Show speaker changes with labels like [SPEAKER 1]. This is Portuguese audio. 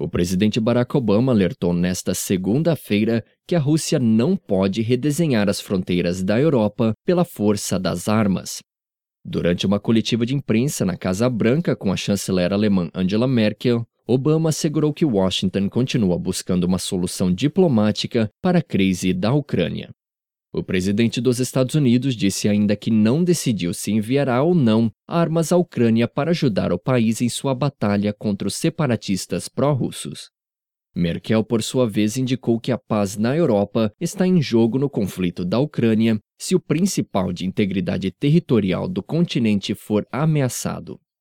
[SPEAKER 1] O presidente Barack Obama alertou nesta segunda-feira que a Rússia não pode redesenhar as fronteiras da Europa pela força das armas. Durante uma coletiva de imprensa na Casa Branca com a chanceler alemã Angela Merkel, Obama assegurou que Washington continua buscando uma solução diplomática para a crise da Ucrânia. O presidente dos Estados Unidos disse ainda que não decidiu se enviará ou não armas à Ucrânia para ajudar o país em sua batalha contra os separatistas pró-russos. Merkel, por sua vez, indicou que a paz na Europa está em jogo no conflito da Ucrânia se o principal de integridade territorial do continente for ameaçado.